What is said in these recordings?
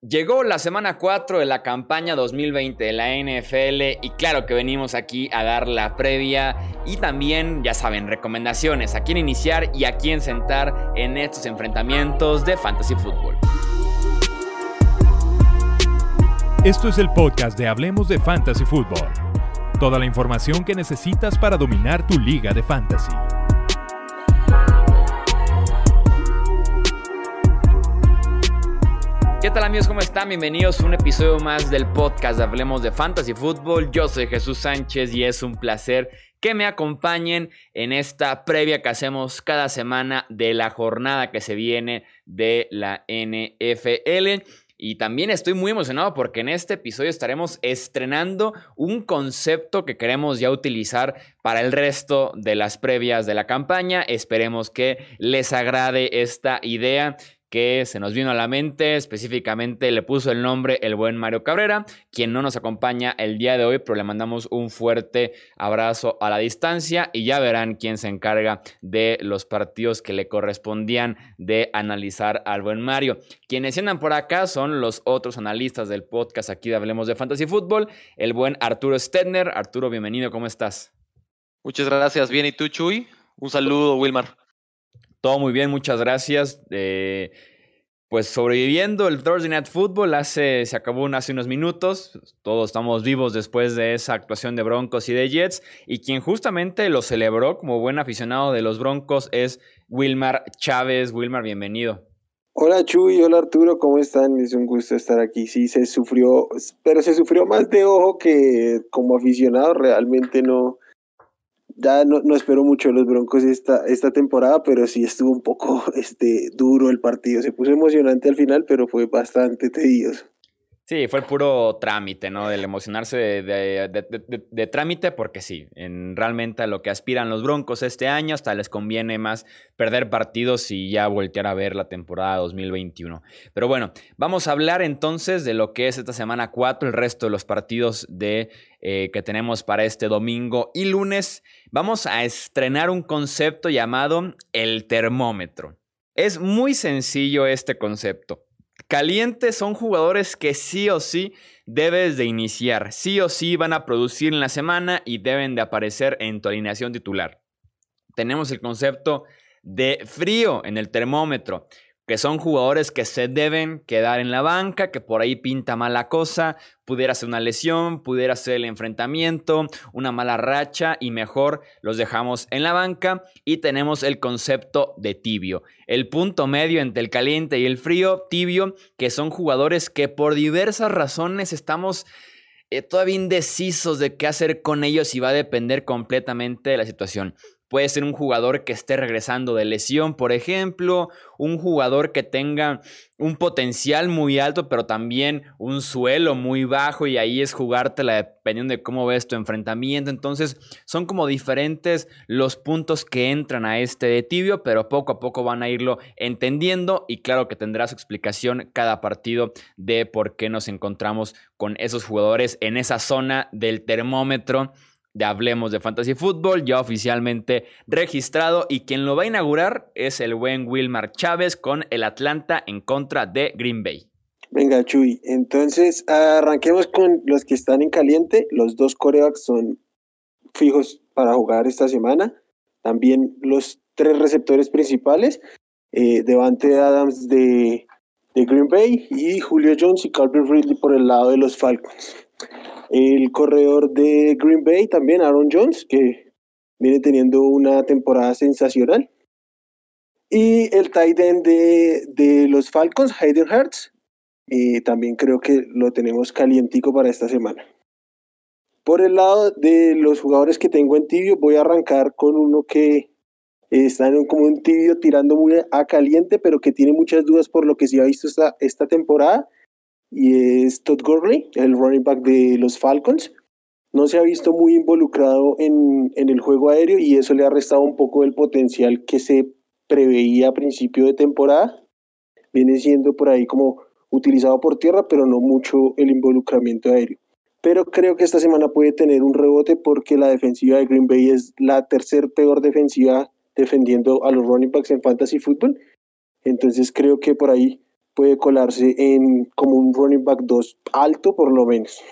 Llegó la semana 4 de la campaña 2020 de la NFL y claro que venimos aquí a dar la previa y también, ya saben, recomendaciones a quién iniciar y a quién sentar en estos enfrentamientos de Fantasy Football. Esto es el podcast de Hablemos de Fantasy Football. Toda la información que necesitas para dominar tu liga de fantasy. ¿Qué tal amigos? ¿Cómo están? Bienvenidos a un episodio más del podcast de Hablemos de Fantasy Football. Yo soy Jesús Sánchez y es un placer que me acompañen en esta previa que hacemos cada semana de la jornada que se viene de la NFL. Y también estoy muy emocionado porque en este episodio estaremos estrenando un concepto que queremos ya utilizar para el resto de las previas de la campaña. Esperemos que les agrade esta idea que se nos vino a la mente, específicamente le puso el nombre el buen Mario Cabrera, quien no nos acompaña el día de hoy, pero le mandamos un fuerte abrazo a la distancia y ya verán quién se encarga de los partidos que le correspondían de analizar al buen Mario. Quienes andan por acá son los otros analistas del podcast aquí de Hablemos de Fantasy Football, el buen Arturo Stedner. Arturo, bienvenido, ¿cómo estás? Muchas gracias, bien, ¿y tú, Chuy? Un saludo, Wilmar. Todo muy bien, muchas gracias. Eh, pues sobreviviendo el Thursday Night Football hace, se acabó hace unos minutos. Todos estamos vivos después de esa actuación de Broncos y de Jets. Y quien justamente lo celebró como buen aficionado de los Broncos es Wilmar Chávez. Wilmar, bienvenido. Hola Chuy, hola Arturo, ¿cómo están? Es un gusto estar aquí. Sí, se sufrió, pero se sufrió más de ojo que como aficionado. Realmente no, ya no, no espero mucho los Broncos esta, esta temporada, pero sí estuvo un poco este, duro el partido. Se puso emocionante al final, pero fue bastante tedioso. Sí, fue el puro trámite, ¿no? Del emocionarse de, trámite, porque sí, en realmente a lo que aspiran los Broncos este año, hasta les conviene más perder partidos y ya voltear a ver la temporada 2021. Pero bueno, vamos a hablar entonces de lo que es esta semana 4, el resto de los partidos de, eh, que tenemos para este domingo y lunes. Vamos a estrenar un concepto llamado el termómetro. Es muy sencillo este concepto. Calientes son jugadores que sí o sí debes de iniciar, sí o sí van a producir en la semana y deben de aparecer en tu alineación titular. Tenemos el concepto de frío en el termómetro que son jugadores que se deben quedar en la banca, que por ahí pinta mala cosa, pudiera ser una lesión, pudiera ser el enfrentamiento, una mala racha y mejor los dejamos en la banca y tenemos el concepto de tibio, el punto medio entre el caliente y el frío, tibio, que son jugadores que por diversas razones estamos eh, todavía indecisos de qué hacer con ellos y va a depender completamente de la situación. Puede ser un jugador que esté regresando de lesión, por ejemplo, un jugador que tenga un potencial muy alto, pero también un suelo muy bajo y ahí es jugártela dependiendo de cómo ves tu enfrentamiento. Entonces, son como diferentes los puntos que entran a este de tibio, pero poco a poco van a irlo entendiendo y claro que tendrá su explicación cada partido de por qué nos encontramos con esos jugadores en esa zona del termómetro de Hablemos de Fantasy Football, ya oficialmente registrado y quien lo va a inaugurar es el buen Wilmar Chávez con el Atlanta en contra de Green Bay. Venga, Chuy, entonces arranquemos con los que están en caliente. Los dos corebacks son fijos para jugar esta semana. También los tres receptores principales, eh, Devante Adams de, de Green Bay y Julio Jones y Calvin Ridley por el lado de los Falcons el corredor de Green Bay también, Aaron Jones, que viene teniendo una temporada sensacional. Y el tight end de, los Falcons, Hayden Hurts, también creo que lo tenemos calientico para esta semana. Por el lado de los jugadores que tengo en tibio, voy a arrancar con uno que está en como un tibio tirando muy a caliente, pero que tiene muchas dudas por lo que se ha visto esta temporada y es Todd Gurley, el running back de los Falcons. No se ha visto muy involucrado en, en el juego aéreo y eso le ha restado un poco el potencial que se preveía a principio de temporada. Viene siendo por ahí como utilizado por tierra, pero no mucho el involucramiento aéreo. Pero creo que esta semana puede tener un rebote porque la defensiva de Green Bay es la tercer peor defensiva defendiendo a los running backs en fantasy football. Entonces creo que por ahí puede colarse en como un running back 2 alto por lo menos.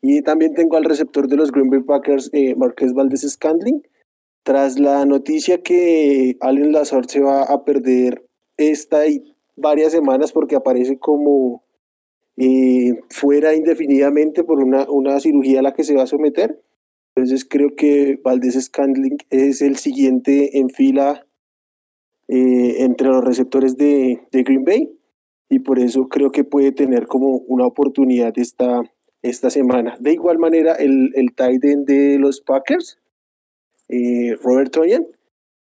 Y también tengo al receptor de los Green Bay Packers, eh, Marqués Valdez Scandling. Tras la noticia que Allen Lazard se va a perder esta y varias semanas porque aparece como eh, fuera indefinidamente por una, una cirugía a la que se va a someter. Entonces creo que Valdez Scandling es el siguiente en fila eh, entre los receptores de, de Green Bay y por eso creo que puede tener como una oportunidad esta, esta semana. De igual manera, el, el tight end de los Packers, eh, Robert Toyan,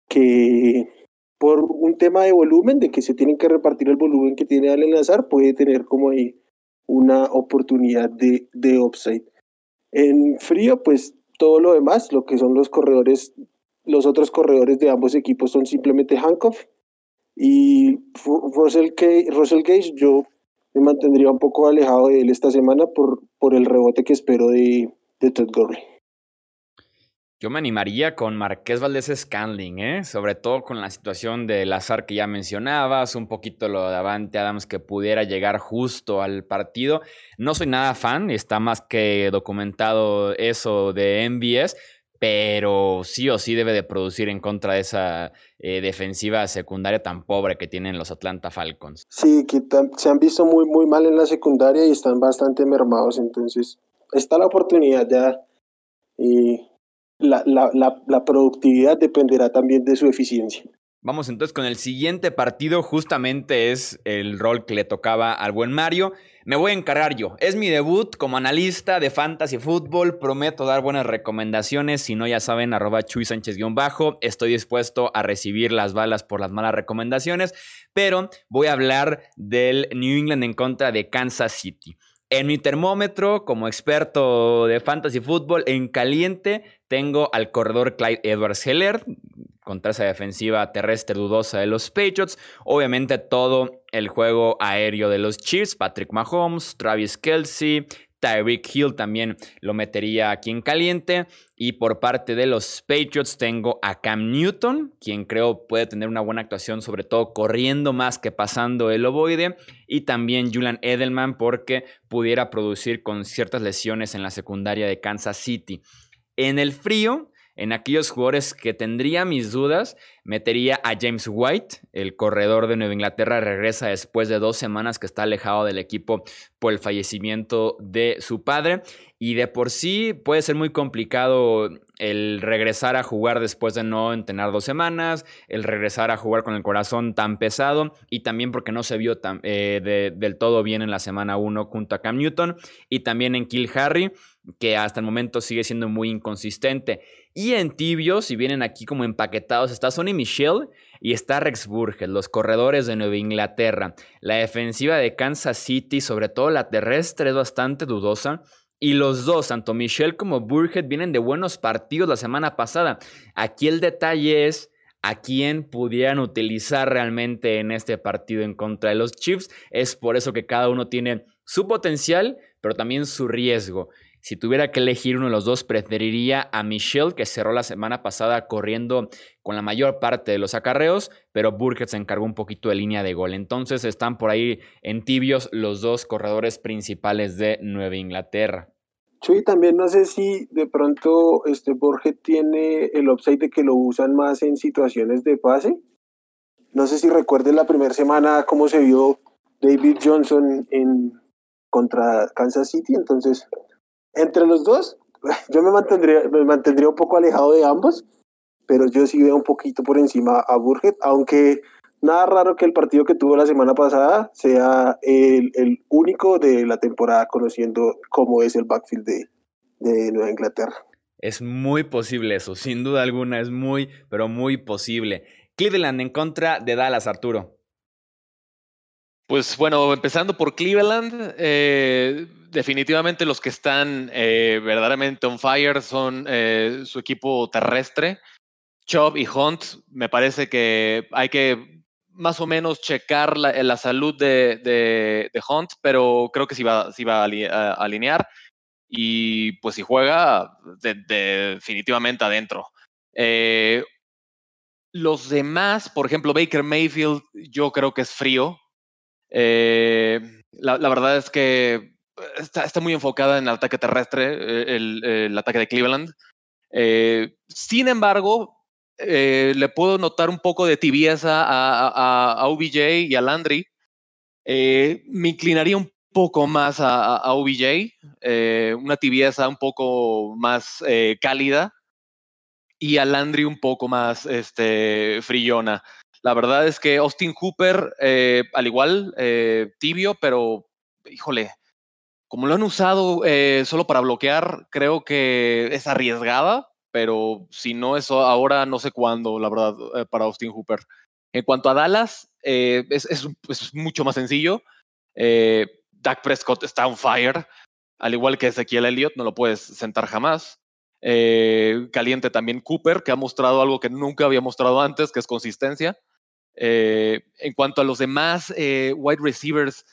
que por un tema de volumen, de que se tienen que repartir el volumen que tiene Allen Lazar, puede tener como ahí una oportunidad de, de upside. En frío, pues todo lo demás, lo que son los corredores, los otros corredores de ambos equipos son simplemente Hancock y Russell, Russell Gage, yo me mantendría un poco alejado de él esta semana por, por el rebote que espero de, de Todd Gurley. Yo me animaría con Marqués Valdés Scanling, ¿eh? sobre todo con la situación del azar que ya mencionabas, un poquito lo de Avante Adams que pudiera llegar justo al partido. No soy nada fan, está más que documentado eso de MBS, pero sí o sí debe de producir en contra de esa eh, defensiva secundaria tan pobre que tienen los Atlanta Falcons. Sí, que se han visto muy, muy mal en la secundaria y están bastante mermados, entonces está la oportunidad ya y la, la, la, la productividad dependerá también de su eficiencia. Vamos entonces con el siguiente partido, justamente es el rol que le tocaba al buen Mario. Me voy a encargar yo. Es mi debut como analista de fantasy fútbol. Prometo dar buenas recomendaciones. Si no, ya saben, arroba Chuy Sánchez-bajo. Estoy dispuesto a recibir las balas por las malas recomendaciones. Pero voy a hablar del New England en contra de Kansas City. En mi termómetro, como experto de fantasy fútbol, en caliente tengo al corredor Clyde Edwards Heller, contra esa defensiva terrestre dudosa de los Patriots. Obviamente todo el juego aéreo de los Chiefs, Patrick Mahomes, Travis Kelsey, Tyreek Hill también lo metería aquí en caliente. Y por parte de los Patriots tengo a Cam Newton, quien creo puede tener una buena actuación, sobre todo corriendo más que pasando el ovoide. Y también Julian Edelman, porque pudiera producir con ciertas lesiones en la secundaria de Kansas City. En el frío, en aquellos jugadores que tendría mis dudas, metería a James White, el corredor de Nueva Inglaterra, regresa después de dos semanas que está alejado del equipo por el fallecimiento de su padre. Y de por sí puede ser muy complicado el regresar a jugar después de no entrenar dos semanas, el regresar a jugar con el corazón tan pesado y también porque no se vio tan, eh, del todo bien en la semana 1 junto a Cam Newton y también en Kill Harry, que hasta el momento sigue siendo muy inconsistente. Y en tibio, si vienen aquí como empaquetados, está Sonny Michel y está Rex Burgess, los corredores de Nueva Inglaterra. La defensiva de Kansas City, sobre todo la terrestre, es bastante dudosa. Y los dos, tanto Michel como Burhead, vienen de buenos partidos la semana pasada. Aquí el detalle es a quién pudieran utilizar realmente en este partido en contra de los Chiefs. Es por eso que cada uno tiene su potencial, pero también su riesgo. Si tuviera que elegir uno de los dos, preferiría a Michelle, que cerró la semana pasada corriendo con la mayor parte de los acarreos, pero Burkett se encargó un poquito de línea de gol. Entonces están por ahí en tibios los dos corredores principales de Nueva Inglaterra. Chuy, también no sé si de pronto este tiene el upside de que lo usan más en situaciones de pase. No sé si recuerden la primera semana cómo se vio David Johnson en contra Kansas City, entonces entre los dos, yo me mantendría, me mantendría un poco alejado de ambos, pero yo sí veo un poquito por encima a Burgett, aunque nada raro que el partido que tuvo la semana pasada sea el, el único de la temporada conociendo cómo es el backfield de, de Nueva Inglaterra. Es muy posible eso, sin duda alguna, es muy, pero muy posible. Cleveland en contra de Dallas, Arturo. Pues bueno, empezando por Cleveland, eh, definitivamente los que están eh, verdaderamente on fire son eh, su equipo terrestre. Chubb y Hunt, me parece que hay que más o menos checar la, la salud de, de, Hunt, pero creo que sí va, va a, alinear. Y pues si juega, de, definitivamente adentro. Los demás, por ejemplo, Baker Mayfield, yo creo que es frío. Eh, la, verdad es que está, muy enfocada en el ataque terrestre, el, ataque de Cleveland. sin embargo, le puedo notar un poco de tibieza a, a, OBJ y a Landry. me inclinaría un poco más a, OBJ, una tibieza un poco más cálida y a Landry un poco más este, frillona. La verdad es que Austin Hooper, eh, al igual, eh, tibio, pero híjole, como lo han usado eh, solo para bloquear, creo que es arriesgada, pero si no eso ahora, no sé cuándo, la verdad, para Austin Hooper. En cuanto a Dallas, es, es, mucho más sencillo. Dak Prescott está on fire, al igual que Ezequiel Elliott, no lo puedes sentar jamás. Caliente también Cooper, que ha mostrado algo que nunca había mostrado antes, que es consistencia. Eh, en cuanto a los demás eh, wide receivers,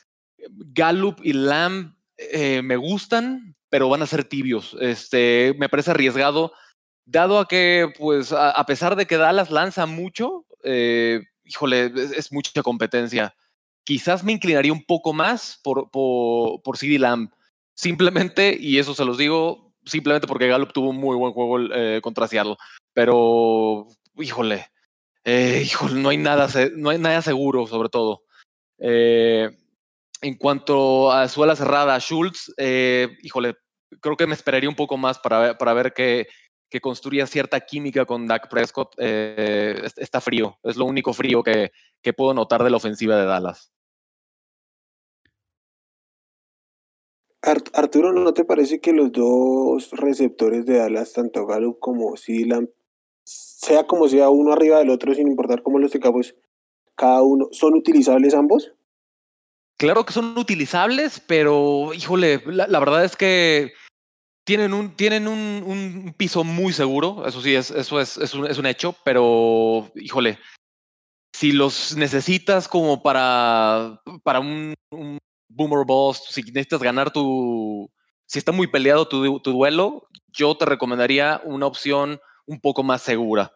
Gallup y Lamb me gustan, pero van a ser tibios. Este, me parece arriesgado, dado a que, pues, a, pesar de que Dallas lanza mucho, híjole, es, mucha competencia. Quizás me inclinaría un poco más por, por, por CD Lamb. Simplemente, y eso se los digo, simplemente porque Gallup tuvo un muy buen juego eh, contra Seattle. Pero, híjole, eh, híjole, no hay nada, no hay nada seguro, sobre todo. Eh, en cuanto a su ala cerrada, Schultz, híjole, creo que me esperaría un poco más para, para ver que, que construya cierta química con Dak Prescott. está frío, es lo único frío que, que puedo notar de la ofensiva de Dallas. Arturo, ¿no te parece que los dos receptores de Dallas, tanto Gallup como Silam, sea como sea uno arriba del otro, sin importar cómo los tengamos cada uno, son utilizables ambos? Claro que son utilizables, pero híjole, la, verdad es que tienen un, tienen un, piso muy seguro, eso sí, es, eso es, es, un, es un hecho, pero híjole, si los necesitas como para, para un, Boomer Boss, si necesitas ganar tu, si está muy peleado tu, duelo, yo te recomendaría una opción un poco más segura.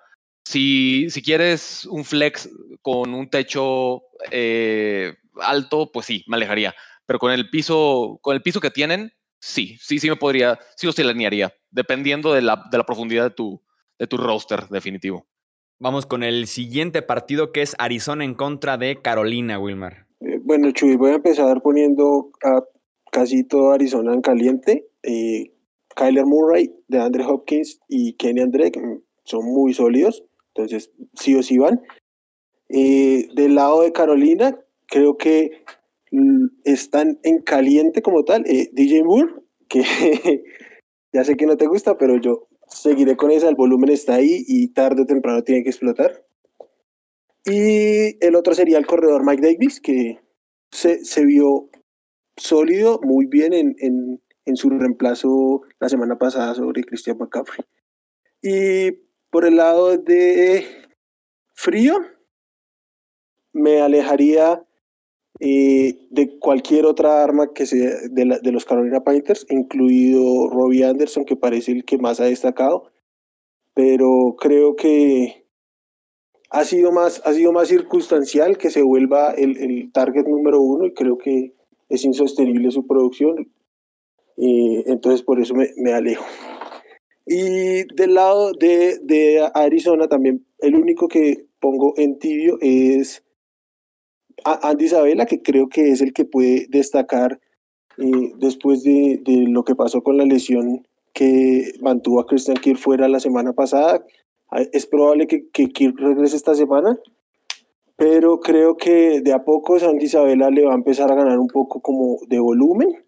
Si, si quieres un flex con un techo eh, alto, pues sí, me alejaría. Pero con el piso, con el piso que tienen, sí, sí, sí me podría, sí os alinearía, dependiendo de la, de la profundidad de tu, de tu roster definitivo. Vamos con el siguiente partido que es Arizona en contra de Carolina, Wilmar. Eh, bueno, Chuy, voy a empezar poniendo a casi todo Arizona en caliente. Eh, Kyler Murray, de Andre Hopkins y Kenny Drake mm, son muy sólidos, entonces sí o sí van. Eh, del lado de Carolina, creo que mm, están en caliente como tal. DJ Moore, que ya sé que no te gusta, pero yo seguiré con esa, el volumen está ahí y tarde o temprano tiene que explotar. Y el otro sería el corredor Mike Davis, que se, vio sólido, muy bien en, en, en, su reemplazo la semana pasada sobre Christian McCaffrey. Y por el lado de frío, me alejaría eh, de cualquier otra arma que sea de, los Carolina Panthers, incluido Robbie Anderson, que parece el que más ha destacado. Pero creo que ha sido más, ha sido más circunstancial que se vuelva el, el target número uno y creo que es insostenible su producción. Y entonces por eso me, alejo. Y del lado de, de, Arizona también, el único que pongo en tibio es Andy Isabela, que creo que es el que puede destacar eh, después de, lo que pasó con la lesión que mantuvo a Christian Kirk fuera la semana pasada, es probable que, Kirk regrese esta semana, pero creo que de a poco Santi Isabela le va a empezar a ganar un poco como de volumen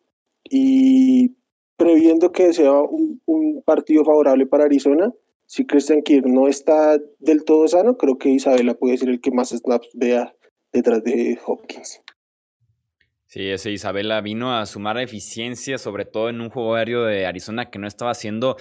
y previendo que sea un, partido favorable para Arizona, si Christian Kirk no está del todo sano, creo que Isabela puede ser el que más snaps vea detrás de Hopkins. Sí, ese Isabela vino a sumar eficiencia, sobre todo en un juego aéreo de Arizona que no estaba haciendo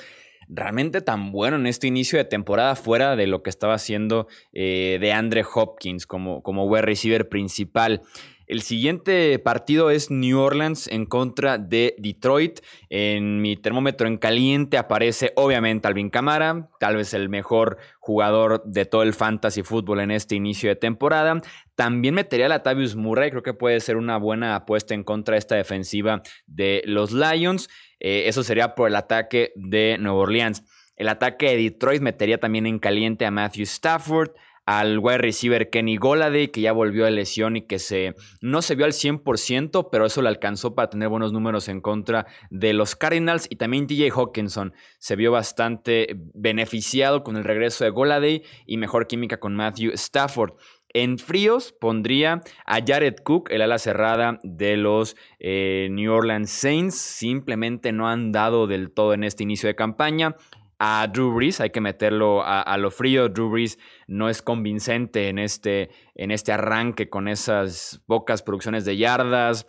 realmente tan bueno en este inicio de temporada, fuera de lo que estaba haciendo eh, de Andre Hopkins como, como wide receiver principal. El siguiente partido es New Orleans en contra de Detroit. En mi termómetro en caliente aparece obviamente Alvin Camara, tal vez el mejor jugador de todo el fantasy fútbol en este inicio de temporada. También metería a Latavius Murray, creo que puede ser una buena apuesta en contra de esta defensiva de los Lions. Eh, eso sería por el ataque de Nueva Orleans. El ataque de Detroit metería también en caliente a Matthew Stafford, al wide receiver Kenny Goladay, que ya volvió de lesión y que se, no se vio al 100%, pero eso le alcanzó para tener buenos números en contra de los Cardinals. Y también DJ Hawkinson se vio bastante beneficiado con el regreso de Goladay y mejor química con Matthew Stafford. En fríos pondría a Jared Cook, el ala cerrada de los eh, New Orleans Saints. Simplemente no han dado del todo en este inicio de campaña a Drew Brees, hay que meterlo a, lo frío. Drew Brees no es convincente en este, en este arranque con esas pocas producciones de yardas.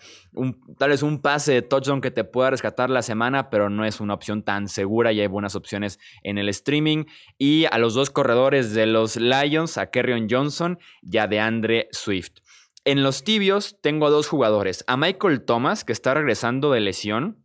tal vez un pase de touchdown que te pueda rescatar la semana, pero no es una opción tan segura y hay buenas opciones en el streaming. Y a los dos corredores de los Lions, a Kerryon Johnson y a DeAndre Swift. En los tibios tengo a dos jugadores, a Michael Thomas, que está regresando de lesión,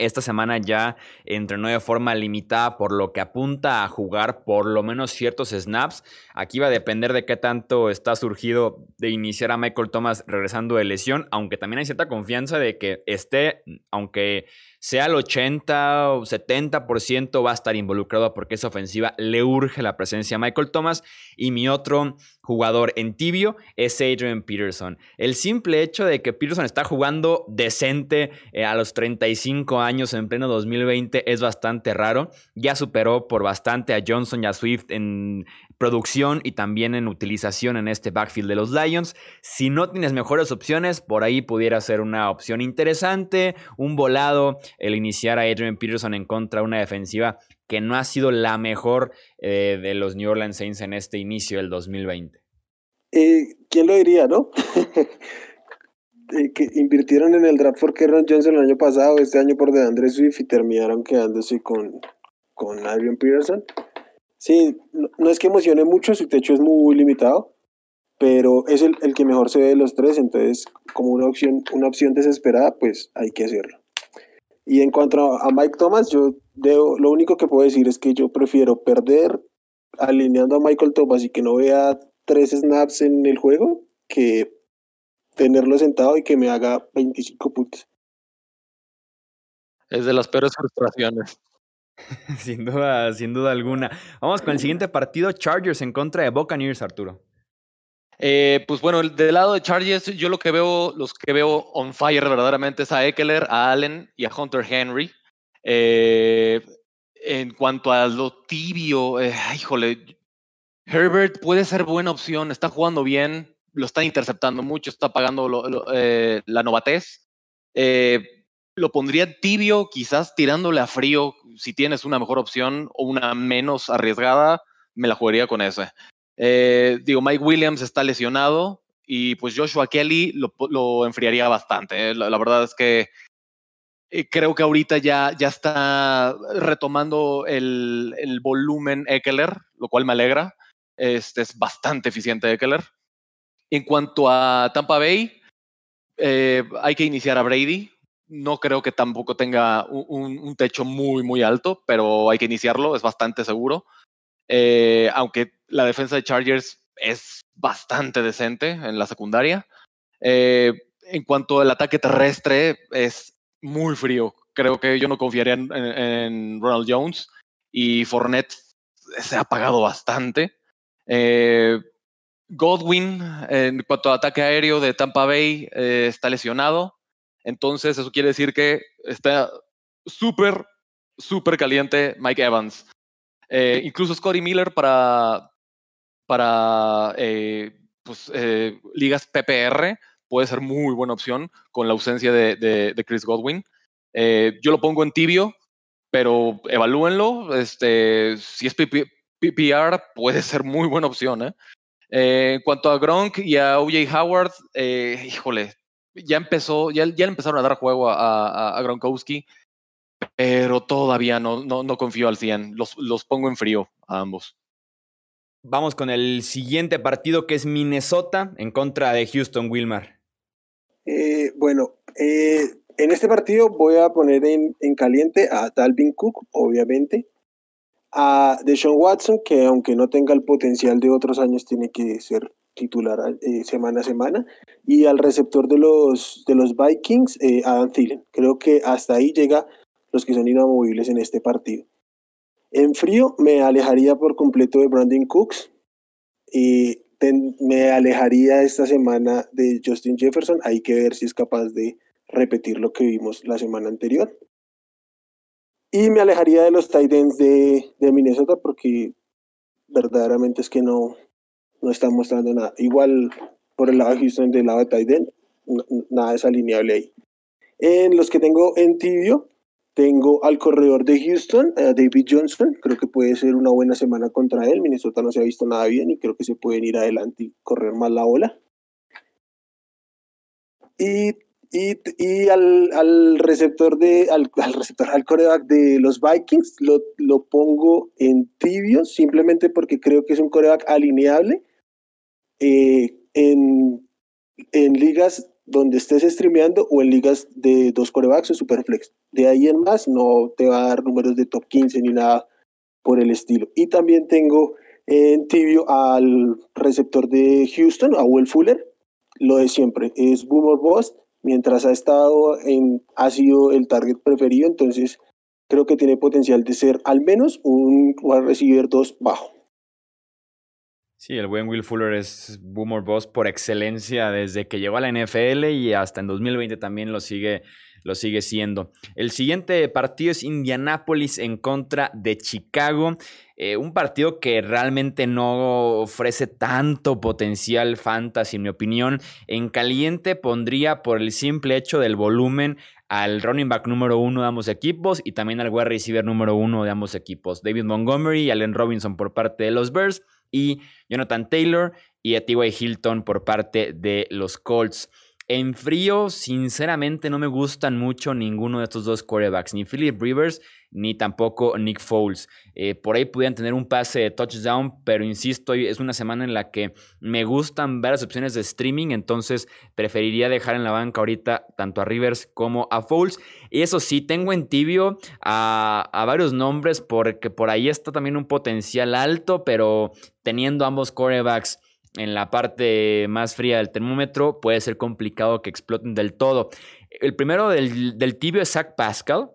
esta semana ya entrenó de forma limitada, por lo que apunta a jugar por lo menos ciertos snaps. Aquí va a depender de qué tanto está surgido de iniciar a Michael Thomas regresando de lesión, aunque también hay cierta confianza de que esté, aunque sea el 80 o 70% va a estar involucrado porque esa ofensiva le urge la presencia a Michael Thomas. Y mi otro jugador en tibio es Adrian Peterson. El simple hecho de que Peterson está jugando decente eh, a los 35 años en pleno 2020 es bastante raro. Ya superó por bastante a Johnson y a Swift en producción y también en utilización en este backfield de los Lions. Si no tienes mejores opciones, por ahí pudiera ser una opción interesante, un volado el iniciar a Adrian Peterson en contra de una defensiva que no ha sido la mejor eh, de los New Orleans Saints en este inicio del 2020. Eh, ¿Quién lo diría, no? Eh, que invirtieron en el draft por Kerron Johnson el año pasado, este año por DeAndre Swift y terminaron quedándose con, con Adrian Peterson. Sí, no, es que emocione mucho, su techo es muy limitado, pero es el, el, que mejor se ve de los tres, entonces como una opción, una opción desesperada, pues hay que hacerlo. Y en cuanto a Mike Thomas, yo debo, lo único que puedo decir es que yo prefiero perder alineando a Michael Thomas y que no vea tres snaps en el juego que tenerlo sentado y que me haga 25 puntos. Es de las peores frustraciones. sin duda, sin duda alguna. Vamos con el siguiente partido, Chargers en contra de Buccaneers, Arturo. Eh, pues bueno, del lado de Chargers, yo lo que veo, los que veo on fire verdaderamente es a Eckler, a Allen y a Hunter Henry. Eh, en cuanto a lo tibio, eh, híjole, Herbert puede ser buena opción, está jugando bien, lo está interceptando mucho, está pagando la novatez. Lo pondría tibio, quizás tirándole a frío, si tienes una mejor opción o una menos arriesgada, me la jugaría con ese. Eh, digo, Mike Williams está lesionado y pues Joshua Kelly lo, enfriaría bastante. ¿eh? La, verdad es que eh, creo que ahorita ya, ya está retomando el, volumen Eckler, lo cual me alegra. Este es bastante eficiente Eckler. En cuanto a Tampa Bay, hay que iniciar a Brady. No creo que tampoco tenga un, techo muy, muy alto, pero hay que iniciarlo, es bastante seguro. aunque la defensa de Chargers es bastante decente en la secundaria. Eh, en cuanto al ataque terrestre, es muy frío. Creo que yo no confiaría en, Ronald Jones y Fournette se ha pagado bastante. Eh, Godwin, en cuanto a ataque aéreo de Tampa Bay, eh, está lesionado. Entonces, eso quiere decir que está súper, súper caliente Mike Evans. incluso Scotty Miller para, para eh, pues, eh, ligas PPR puede ser muy buena opción con la ausencia de, Chris Godwin. Eh, yo lo pongo en tibio, pero evalúenlo. Este, si es PPR, puede ser muy buena opción. en cuanto a Gronk y a OJ Howard, híjole, ya empezó, ya, ya empezaron a dar juego a, a, Gronkowski, pero todavía no, no, no, confío al 100. Los, los pongo en frío a ambos. Vamos con el siguiente partido que es Minnesota en contra de Houston Wilmar. Eh, bueno, eh, en este partido voy a poner en, en, caliente a Dalvin Cook, obviamente, a Deshaun Watson, que aunque no tenga el potencial de otros años, tiene que ser titular eh, semana a semana, y al receptor de los, de los Vikings, eh, Adam Thielen. Creo que hasta ahí llega los que son inamovibles en este partido. En frío me alejaría por completo de Brandon Cooks y me alejaría esta semana de Justin Jefferson. Hay que ver si es capaz de repetir lo que vimos la semana anterior. Y me alejaría de los tight de, de Minnesota porque verdaderamente es que no, no está mostrando nada. Igual por el lado de Houston, del lado de end, nada es alineable ahí. En los que tengo en tibio, tengo al corredor de Houston, David Johnson. Creo que puede ser una buena semana contra él. Minnesota no se ha visto nada bien y creo que se pueden ir adelante y correr más la ola. Y, y, y al, al, receptor de al, al, receptor al coreback de los Vikings lo, lo pongo en tibio simplemente porque creo que es un coreback alineable eh, en, en ligas donde estés streameando o en ligas de dos corebacks o superflex. De ahí en más no te va a dar números de top 15 ni nada por el estilo. Y también tengo en tibio al receptor de Houston, a Will Fuller, lo de siempre, es Boomer Boss, mientras ha estado en, ha sido el target preferido, entonces creo que tiene potencial de ser al menos un wide receiver 2 bajo. Sí, el buen Will Fuller es Boomer Boss por excelencia desde que llegó a la NFL y hasta en 2020 también lo sigue, lo sigue siendo. El siguiente partido es Indianapolis en contra de Chicago. Eh, un partido que realmente no ofrece tanto potencial fantasy, en mi opinión. En caliente pondría por el simple hecho del volumen al running back número uno de ambos equipos y también al wide receiver número uno de ambos equipos. David Montgomery y Allen Robinson por parte de los Bears y Jonathan Taylor y a. Hilton por parte de los Colts. En frío, sinceramente, no me gustan mucho ninguno de estos dos quarterbacks, ni Philip Rivers ni tampoco Nick Foles. Eh, por ahí pudieran tener un pase de touchdown, pero insisto, es una semana en la que me gustan ver las opciones de streaming, entonces preferiría dejar en la banca ahorita tanto a Rivers como a Foles. Y eso sí, tengo en tibio a, a varios nombres porque por ahí está también un potencial alto, pero teniendo ambos quarterbacks en la parte más fría del termómetro, puede ser complicado que exploten del todo. El primero del, tibio es Zach Pascal.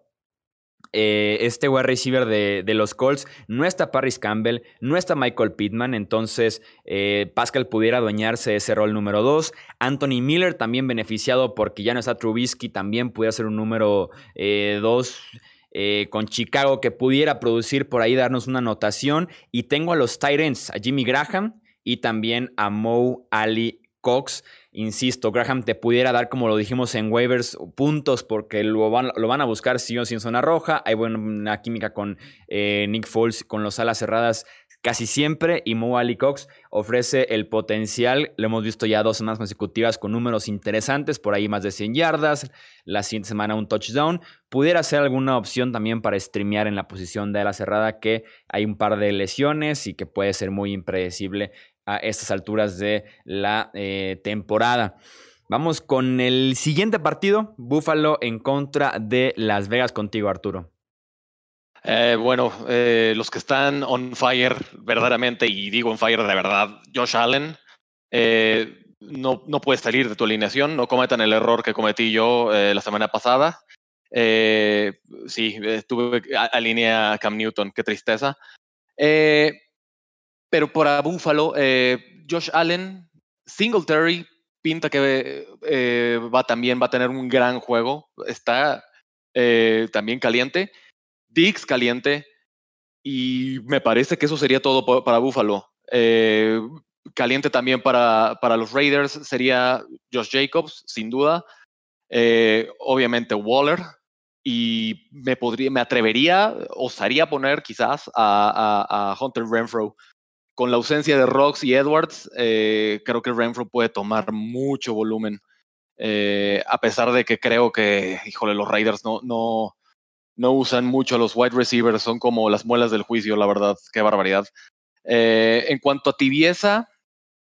Eh, este wide receiver de, los Colts no está Paris Campbell, no está Michael Pittman, entonces eh, Pascal pudiera adueñarse de ese rol número 2. Anthony Miller también beneficiado porque ya no está Trubisky, también pudiera ser un número 2. Eh, con Chicago que pudiera producir por ahí, darnos una anotación. Y tengo a los Tyrants, a Jimmy Graham, y también a Mo Ali Cox. Insisto, Graham te pudiera dar, como lo dijimos en waivers, puntos porque lo van, lo van a buscar si o sin zona roja. Hay buena química con eh, Nick Foles, con los alas cerradas casi siempre. Y Mo Ali Cox ofrece el potencial. Lo hemos visto ya dos semanas consecutivas con números interesantes, por ahí más de 100 yardas. La siguiente semana un touchdown. Pudiera ser alguna opción también para streamear en la posición de ala cerrada, que hay un par de lesiones y que puede ser muy impredecible a estas alturas de la eh, temporada. Vamos con el siguiente partido, Buffalo en contra de Las Vegas contigo, Arturo. Eh, bueno, eh, los que están on fire verdaderamente, y digo on fire de verdad, Josh Allen, no, no puede salir de tu alineación, no cometan el error que cometí yo la semana pasada. sí, tuve alinea a Cam Newton, qué tristeza. Pero para Buffalo, eh, Josh Allen, Singletary pinta que eh, va también va a tener un gran juego. Está eh, también caliente. Dix caliente. Y me parece que eso sería todo para Buffalo. caliente también para, para los Raiders sería Josh Jacobs, sin duda. obviamente Waller, y me podría, me atrevería, osaría poner quizás a, a Hunter Renfro con la ausencia de Rocks y Edwards, eh, creo que Renfro puede tomar mucho volumen. Eh, a pesar de que creo que, híjole, los Raiders no, no, no usan mucho a los wide receivers, son como las muelas del juicio, la verdad, qué barbaridad. Eh, en cuanto a tibieza,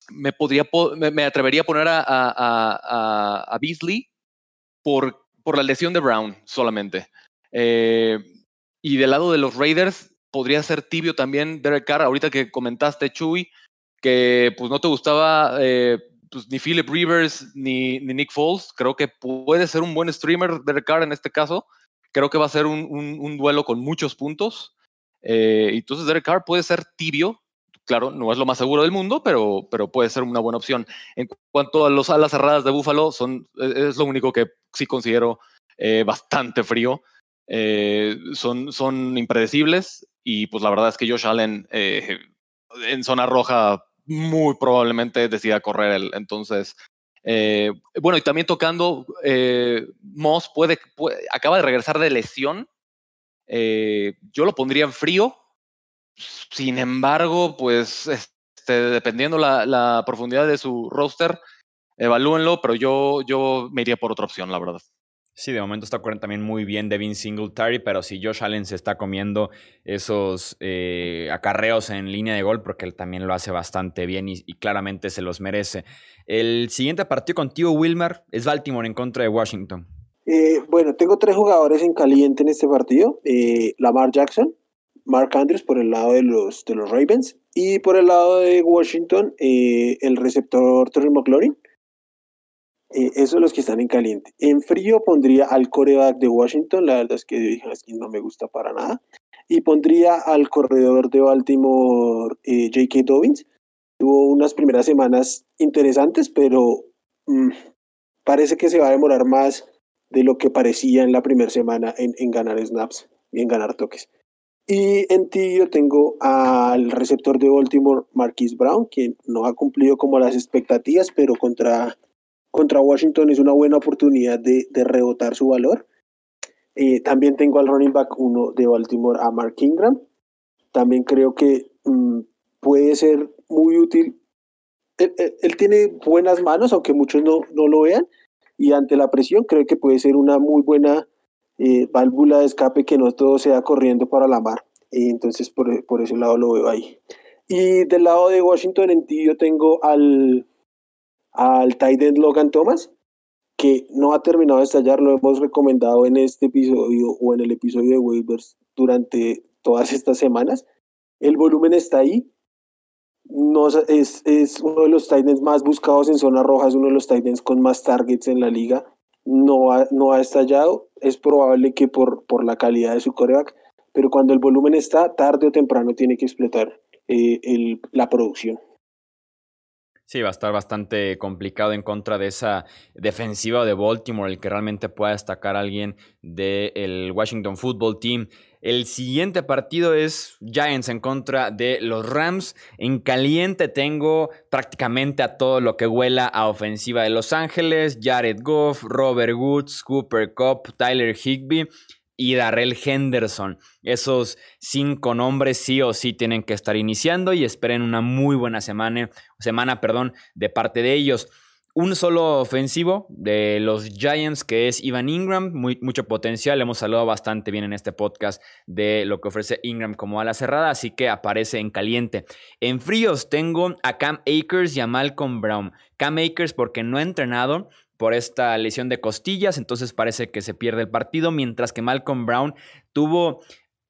me, podría, me, atrevería a poner a, Beasley por, por la lesión de Brown solamente. Y del lado de los Raiders, podría ser tibio también Derek Carr, ahorita que comentaste, Chuy, que pues no te gustaba eh, pues, ni Philip Rivers ni, ni, Nick Foles. Creo que puede ser un buen streamer Derek Carr en este caso. Creo que va a ser un, un, duelo con muchos puntos. Eh, entonces Derek Carr puede ser tibio, claro, no es lo más seguro del mundo, pero, pero puede ser una buena opción. En cuanto a los alas cerradas de Buffalo, son, e, es lo único que sí considero eh, bastante frío. Eh, son, son impredecibles y pues la verdad es que Josh Allen eh, en zona roja muy probablemente decida correr él. Entonces, bueno, y también tocando, Moss puede, acaba de regresar de lesión. yo lo pondría en frío, sin embargo, pues este, dependiendo la, la profundidad de su roster, evalúenlo, pero yo, yo me iría por otra opción, la verdad. Sí, de momento está corriendo también muy bien Devin Singletary, pero si Josh Allen se está comiendo esos eh, acarreos en línea de gol, porque él también lo hace bastante bien y, claramente se los merece. El siguiente partido contigo, Wilmer, es Baltimore en contra de Washington. Eh, bueno, tengo tres jugadores en caliente en este partido. Eh, Lamar Jackson, Mark Andrews por el lado de los, de los Ravens y por el lado de Washington eh, el receptor Terry McLaurin. Eh, esos los que están en caliente. En frío pondría al coreback de Washington, la verdad es que no me gusta para nada. Y pondría al corredor de Baltimore, eh, J.K. Dobbins. Tuvo unas primeras semanas interesantes, pero mm, parece que se va a demorar más de lo que parecía en la primera semana en, en ganar snaps y en ganar toques. Y en ti yo tengo al receptor de Baltimore, Marquis Brown, quien no ha cumplido como las expectativas, pero contra, contra Washington es una buena oportunidad de, de rebotar su valor. Eh, también tengo al running back uno de Baltimore, a Mark Ingram. También creo que mm, puede ser muy útil. Él, tiene buenas manos, aunque muchos no, no lo vean. Y ante la presión, creo que puede ser una muy buena eh, válvula de escape que no todo sea corriendo para la mar. Y entonces por, por, ese lado lo veo ahí. Y del lado de Washington en ti yo tengo al, al tight Logan Thomas, que no ha terminado de estallar, lo hemos recomendado en este episodio o en el episodio de waivers durante todas estas semanas. El volumen está ahí. No, es, es uno de los tight ends más buscados en zona roja, es uno de los tight ends con más targets en la liga no ha, no ha estallado. Es probable que por, por la calidad de su coreback, pero cuando el volumen está, tarde o temprano tiene que explotar eh, la producción. Sí, va a estar bastante complicado en contra de esa defensiva de Baltimore, el que realmente pueda destacar a alguien del Washington Football Team. El siguiente partido es Giants en contra de los Rams. En caliente tengo prácticamente a todo lo que huela a ofensiva de Los Ángeles. Jared Goff, Robert Woods, Cooper Cup, Tyler Higbee y Darrell Henderson. Esos cinco nombres sí o sí tienen que estar iniciando y esperen una muy buena semana, semana perdón, de parte de ellos un solo ofensivo de los Giants, que es Ivan Ingram, mucho potencial. Hemos hablado bastante bien en este podcast de lo que ofrece Ingram como ala cerrada, así que aparece en caliente. En fríos tengo a Cam Akers y a Malcolm Brown. Cam Akers porque no ha entrenado por esta lesión de costillas, entonces parece que se pierde el partido, mientras que Malcolm Brown tuvo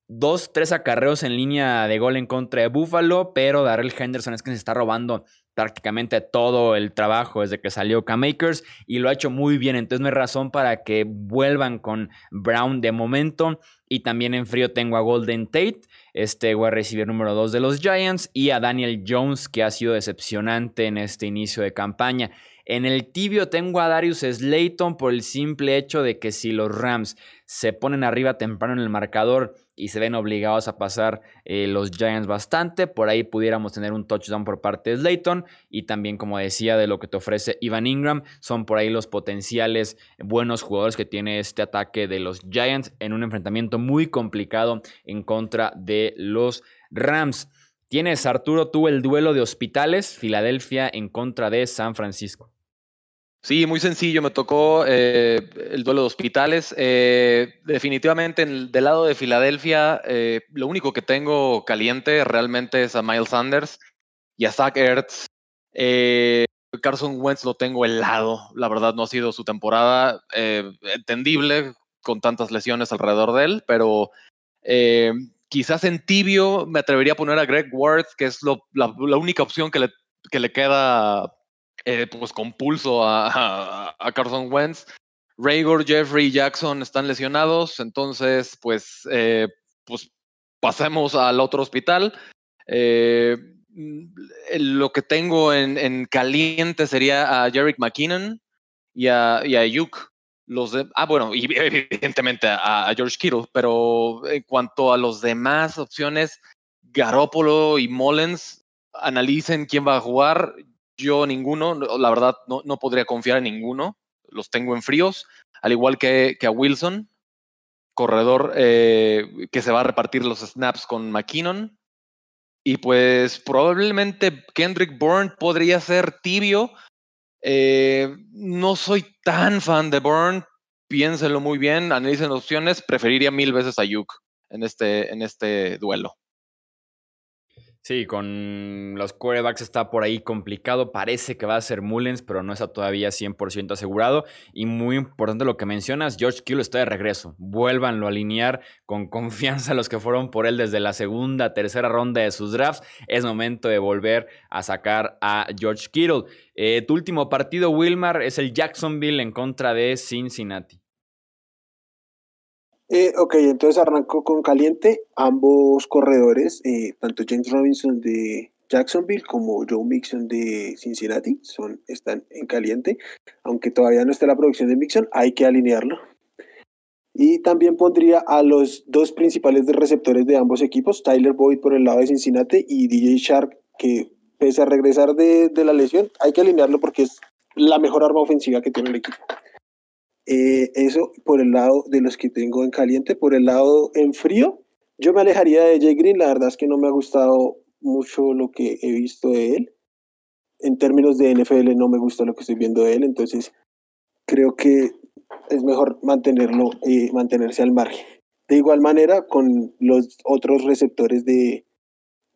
dos, tres acarreos en línea de gol en contra de Buffalo, pero Darrell Henderson es que se está robando prácticamente todo el trabajo desde que salió K-Makers y lo ha hecho muy bien. Entonces no hay razón para que vuelvan con Brown de momento. Y también en frío tengo a Golden Tate, este a recibir número 2 de los Giants, y a Daniel Jones, que ha sido decepcionante en este inicio de campaña. En el tibio tengo a Darius Slayton por el simple hecho de que si los Rams se ponen arriba temprano en el marcador y se ven obligados a pasar eh, los Giants bastante, por ahí pudiéramos tener un touchdown por parte de Slayton y también como decía de lo que te ofrece Ivan Ingram, son por ahí los potenciales buenos jugadores que tiene este ataque de los Giants en un enfrentamiento muy complicado en contra de los Rams. Tienes, Arturo, tú el duelo de hospitales, Filadelfia en contra de San Francisco. Sí, muy sencillo. Me tocó eh, el duelo de hospitales. Eh, definitivamente, en del lado de Filadelfia, eh, lo único que tengo caliente realmente es a Miles Sanders y a Zach Ertz. Carson Wentz lo tengo helado, la verdad no ha sido su temporada entendible con tantas lesiones alrededor de él, pero quizás en tibio me atrevería a poner a Greg Worth, que es la, única opción que le, que le queda pues con pulso a, a, Carson Wentz. Raygor, Jeffrey y Jackson están lesionados, entonces pues, pues pasemos al otro hospital. Eh, Mm, lo que tengo en, caliente sería a Jarek McKinnon y a, y Los ah, bueno, y evidentemente a, George Kittle, pero en cuanto a los demás opciones, Garópolo y Mullens, analicen quién va a jugar. Yo ninguno, la verdad no, no podría confiar en ninguno. Los tengo en fríos, al igual que, que a Wilson, corredor eh, que se va a repartir los snaps con McKinnon. Y pues probablemente Kendrick Bourne podría ser tibio. Eh, no soy tan fan de Bourne. Piénsenlo muy bien, analicen opciones. Preferiría mil veces a Yuk en este, en este duelo. Sí, con los quarterbacks está por ahí complicado. Parece que va a ser Mullens, pero no está todavía 100% asegurado. Y muy importante lo que mencionas, George Kittle está de regreso. Vuélvanlo a alinear con confianza los que fueron por él desde la segunda, tercera ronda de sus drafts. Es momento de volver a sacar a George Kittle. Eh, tu último partido, Wilmar, es el Jacksonville en contra de Cincinnati. Eh, ok, entonces arrancó con caliente ambos corredores, eh, tanto James Robinson de Jacksonville como Joe Mixon de Cincinnati, son, están en caliente, aunque todavía no está la producción de Mixon, hay que alinearlo. Y también pondría a los dos principales receptores de ambos equipos, Tyler Boyd por el lado de Cincinnati y DJ Shark, que pese a regresar de, de la lesión, hay que alinearlo porque es la mejor arma ofensiva que tiene el equipo. Eh, eso por el lado de los que tengo en caliente, por el lado en frío, yo me alejaría de Jay Green, la verdad es que no me ha gustado mucho lo que he visto de él. En términos de NFL no me gusta lo que estoy viendo de él, entonces creo que es mejor mantenerlo, y mantenerse al margen. De igual manera, con los otros receptores de,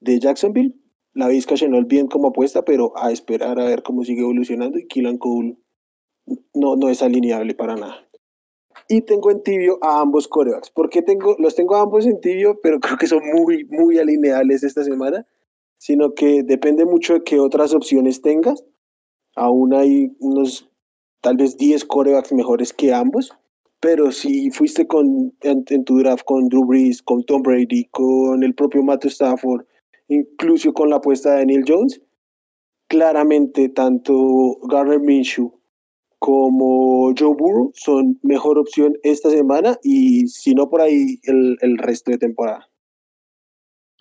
de Jacksonville, la Vizca Chenol bien como apuesta, pero a esperar a ver cómo sigue evolucionando y Killan Cole no, no es alineable para nada. Y tengo en tibio a ambos corebacks. ¿Por qué tengo, los tengo ambos en tibio, pero creo que son muy, muy alineables esta semana? Sino que depende mucho de qué otras opciones tengas. Aún hay unos, tal vez 10 corebacks mejores que ambos. Pero si fuiste con, en, tu draft con Drew Brees, con Tom Brady, con el propio Matt Stafford, incluso con la apuesta de Daniel Jones, claramente tanto Garner Minshew como Joe Burrow son mejor opción esta semana y si no por ahí el, el resto de temporada.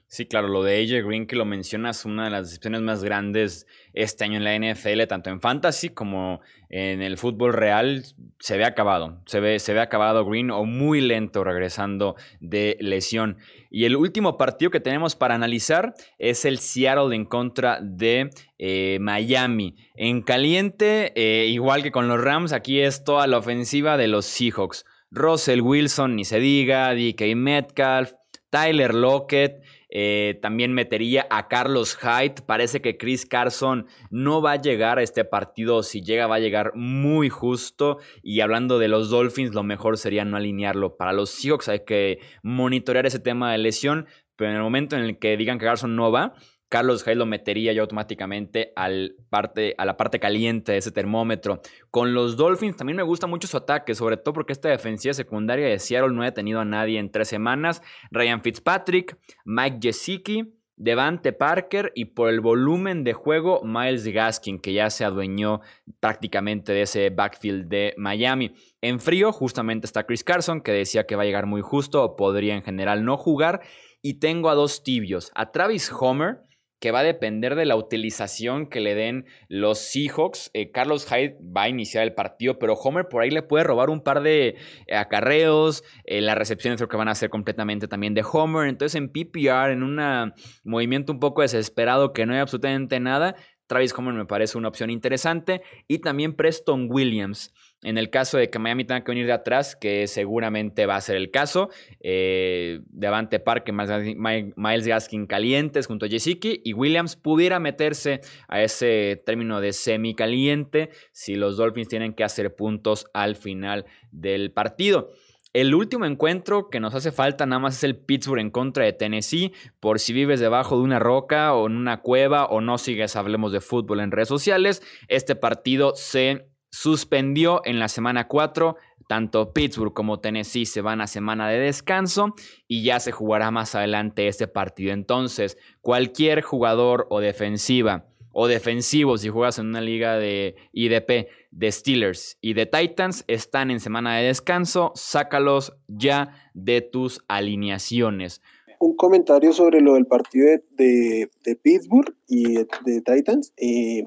Sí, claro, lo de AJ Green que lo mencionas, una de las decisiones más grandes este año en la NFL, tanto en fantasy como en el fútbol real, se ve acabado. Se ve, se ve acabado Green o muy lento regresando de lesión. Y el último partido que tenemos para analizar es el Seattle en contra de eh, Miami. En caliente, eh, igual que con los Rams, aquí es toda la ofensiva de los Seahawks. Russell Wilson, ni se diga, DK Metcalf, Tyler Lockett. Eh, también metería a Carlos Hyde. Parece que Chris Carson no va a llegar a este partido. Si llega, va a llegar muy justo. Y hablando de los Dolphins, lo mejor sería no alinearlo. Para los Seahawks hay que monitorear ese tema de lesión. Pero en el momento en el que digan que Carson no va, Carlos Hyde lo metería ya automáticamente al parte, a la parte caliente de ese termómetro. Con los Dolphins también me gusta mucho su ataque, sobre todo porque esta defensiva secundaria de Seattle no ha tenido a nadie en tres semanas. Ryan Fitzpatrick, Mike Gesicki, Devante Parker y por el volumen de juego Miles Gaskin, que ya se adueñó prácticamente de ese backfield de Miami. En frío justamente está Chris Carson, que decía que va a llegar muy justo o podría en general no jugar. Y tengo a dos tibios, a Travis Homer, que va a depender de la utilización que le den los Seahawks. Eh, Carlos Hyde va a iniciar el partido, pero Homer por ahí le puede robar un par de eh, acarreos. Eh, las recepciones creo que van a ser completamente también de Homer. Entonces en PPR, en un movimiento un poco desesperado que no hay absolutamente nada, Travis Homer me parece una opción interesante. Y también Preston Williams. En el caso de que Miami tenga que venir de atrás, que seguramente va a ser el caso, eh, Devante Park, Miles Gaskin calientes junto a Jessica y Williams pudiera meterse a ese término de semi caliente si los Dolphins tienen que hacer puntos al final del partido. El último encuentro que nos hace falta nada más es el Pittsburgh en contra de Tennessee. Por si vives debajo de una roca o en una cueva o no sigues Hablemos de Fútbol en redes sociales, este partido se suspendió en la semana 4. Tanto Pittsburgh como Tennessee se van a semana de descanso y ya se jugará más adelante este partido. Entonces, cualquier jugador o defensiva o defensivo, si juegas en una liga de IDP de Steelers y de Titans, están en semana de descanso, sácalos ya de tus alineaciones. Un comentario sobre lo del partido de, Pittsburgh y de, Titans. Eh,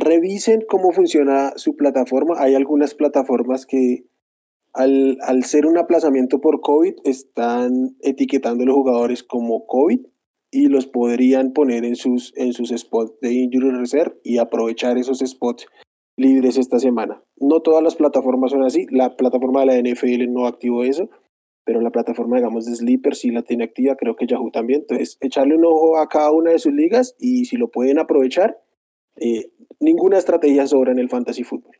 revisen cómo funciona su plataforma. Hay algunas plataformas que al, al, ser un aplazamiento por COVID están etiquetando a los jugadores como COVID y los podrían poner en sus, en sus spots de Injury Reserve y aprovechar esos spots libres esta semana. No todas las plataformas son así. La plataforma de la NFL no activó eso, pero la plataforma, digamos, de Sleeper sí la tiene activa. Creo que Yahoo también. Entonces, echarle un ojo a cada una de sus ligas y si lo pueden aprovechar, eh, ninguna estrategia sobra en el fantasy fútbol.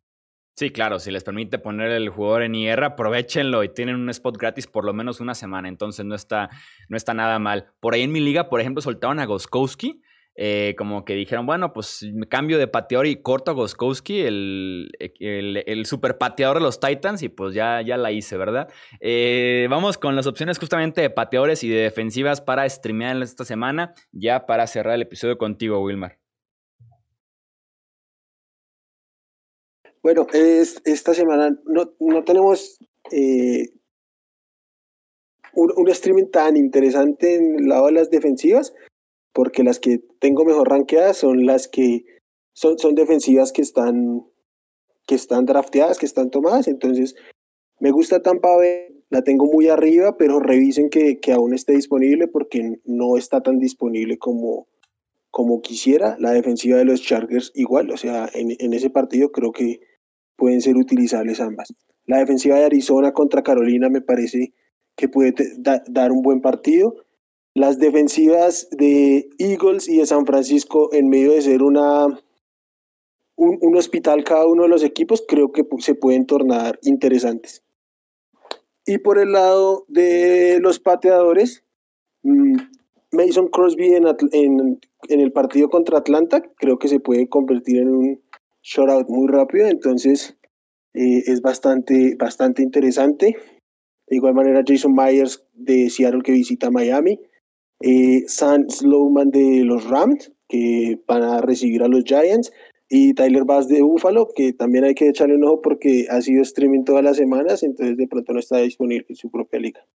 Sí, claro, si les permite poner el jugador en IR, aprovechenlo y tienen un spot gratis por lo menos una semana, entonces no está, no está nada mal. Por ahí en mi liga, por ejemplo, soltaron a Goskowski, eh, como que dijeron, bueno, pues me cambio de pateador y corto a Goskowski, el, el, super pateador de los Titans, y pues ya, ya la hice, ¿verdad? Eh, vamos con las opciones justamente de pateadores y de defensivas para streamear esta semana, ya para cerrar el episodio contigo, Wilmar. Bueno, es, esta semana no, no tenemos eh, un, streaming tan interesante en el lado de las defensivas, porque las que tengo mejor rankeadas son las que son, son defensivas que están, que están drafteadas, que están tomadas. Entonces, me gusta Tampa Bay, la tengo muy arriba, pero revisen que, que aún esté disponible porque no está tan disponible como, como quisiera. La defensiva de los Chargers igual, o sea, en, en ese partido creo que pueden ser utilizables ambas. La defensiva de Arizona contra Carolina me parece que puede dar un buen partido. Las defensivas de Eagles y de San Francisco, en medio de ser una, un, hospital cada uno de los equipos, creo que se pueden tornar interesantes. Y por el lado de los pateadores, mm, Mason Crosby en, en, en, el partido contra Atlanta creo que se puede convertir en un shoutout muy rápido, entonces eh, es bastante, bastante interesante. De igual manera, Jason Myers de Seattle que visita Miami, eh, Sam Slowman de los Rams que van a recibir a los Giants y Tyler Bass de Buffalo que también hay que echarle un ojo porque ha sido streaming todas las semanas, entonces de pronto no está disponible en su propia liga.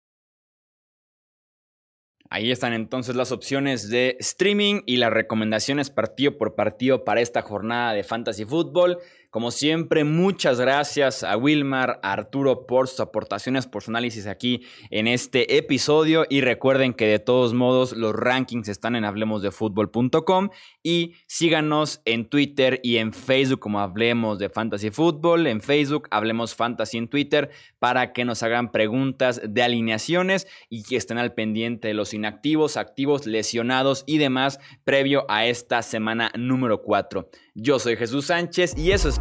Ahí están entonces las opciones de streaming y las recomendaciones partido por partido para esta jornada de Fantasy Football. Como siempre, muchas gracias a Wilmar, a Arturo por sus aportaciones, por su análisis aquí en este episodio. Y recuerden que de todos modos los rankings están en hablemosdefutbol.com y síganos en Twitter y en Facebook como Hablemos de Fantasy Football. En Facebook, Hablemos Fantasy en Twitter para que nos hagan preguntas de alineaciones y que estén al pendiente de los inactivos, activos, lesionados y demás previo a esta semana número 4. Yo soy Jesús Sánchez y eso es